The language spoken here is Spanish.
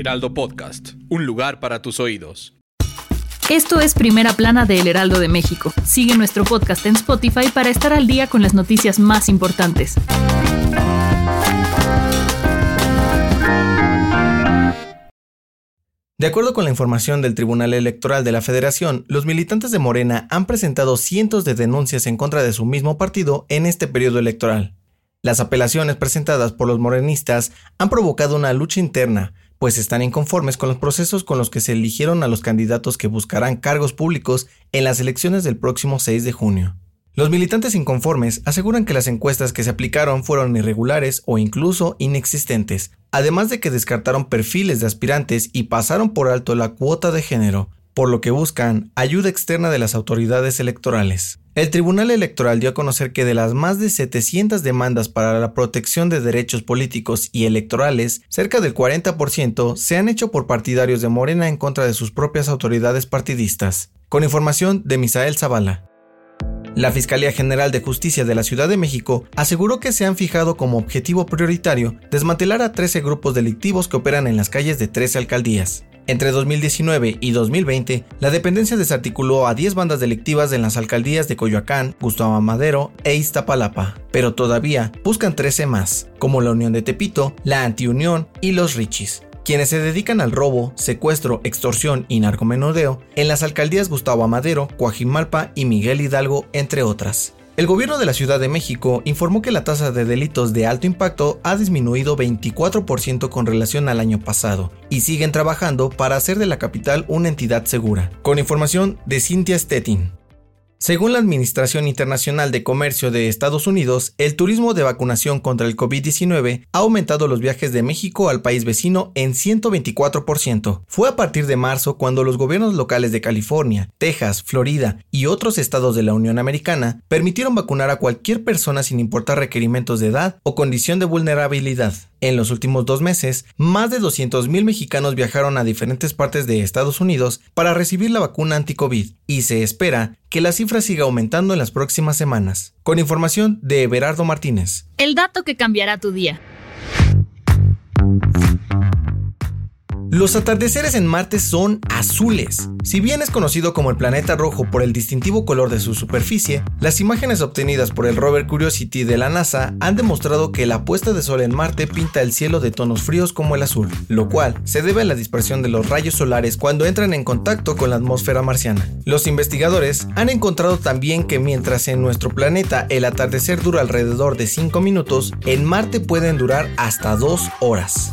Heraldo Podcast, un lugar para tus oídos. Esto es Primera Plana de El Heraldo de México. Sigue nuestro podcast en Spotify para estar al día con las noticias más importantes. De acuerdo con la información del Tribunal Electoral de la Federación, los militantes de Morena han presentado cientos de denuncias en contra de su mismo partido en este periodo electoral. Las apelaciones presentadas por los morenistas han provocado una lucha interna, pues están inconformes con los procesos con los que se eligieron a los candidatos que buscarán cargos públicos en las elecciones del próximo 6 de junio. Los militantes inconformes aseguran que las encuestas que se aplicaron fueron irregulares o incluso inexistentes, además de que descartaron perfiles de aspirantes y pasaron por alto la cuota de género, por lo que buscan ayuda externa de las autoridades electorales. El Tribunal Electoral dio a conocer que de las más de 700 demandas para la protección de derechos políticos y electorales, cerca del 40% se han hecho por partidarios de Morena en contra de sus propias autoridades partidistas. Con información de Misael Zavala. La Fiscalía General de Justicia de la Ciudad de México aseguró que se han fijado como objetivo prioritario desmantelar a 13 grupos delictivos que operan en las calles de 13 alcaldías. Entre 2019 y 2020, la dependencia desarticuló a 10 bandas delictivas en las alcaldías de Coyoacán, Gustavo Madero e Iztapalapa, pero todavía buscan 13 más, como la Unión de Tepito, la Antiunión y los Richis quienes se dedican al robo, secuestro, extorsión y narcomenudeo en las alcaldías Gustavo Amadero, Coajimalpa y Miguel Hidalgo, entre otras. El gobierno de la Ciudad de México informó que la tasa de delitos de alto impacto ha disminuido 24% con relación al año pasado y siguen trabajando para hacer de la capital una entidad segura. Con información de Cynthia Stettin. Según la Administración Internacional de Comercio de Estados Unidos, el turismo de vacunación contra el COVID-19 ha aumentado los viajes de México al país vecino en 124%. Fue a partir de marzo cuando los gobiernos locales de California, Texas, Florida y otros estados de la Unión Americana permitieron vacunar a cualquier persona sin importar requerimientos de edad o condición de vulnerabilidad. En los últimos dos meses, más de 200.000 mexicanos viajaron a diferentes partes de Estados Unidos para recibir la vacuna anti-COVID y se espera que la cifra siga aumentando en las próximas semanas. Con información de Everardo Martínez. El dato que cambiará tu día. Los atardeceres en Marte son azules. Si bien es conocido como el planeta rojo por el distintivo color de su superficie, las imágenes obtenidas por el rover Curiosity de la NASA han demostrado que la puesta de sol en Marte pinta el cielo de tonos fríos como el azul, lo cual se debe a la dispersión de los rayos solares cuando entran en contacto con la atmósfera marciana. Los investigadores han encontrado también que mientras en nuestro planeta el atardecer dura alrededor de 5 minutos, en Marte pueden durar hasta 2 horas.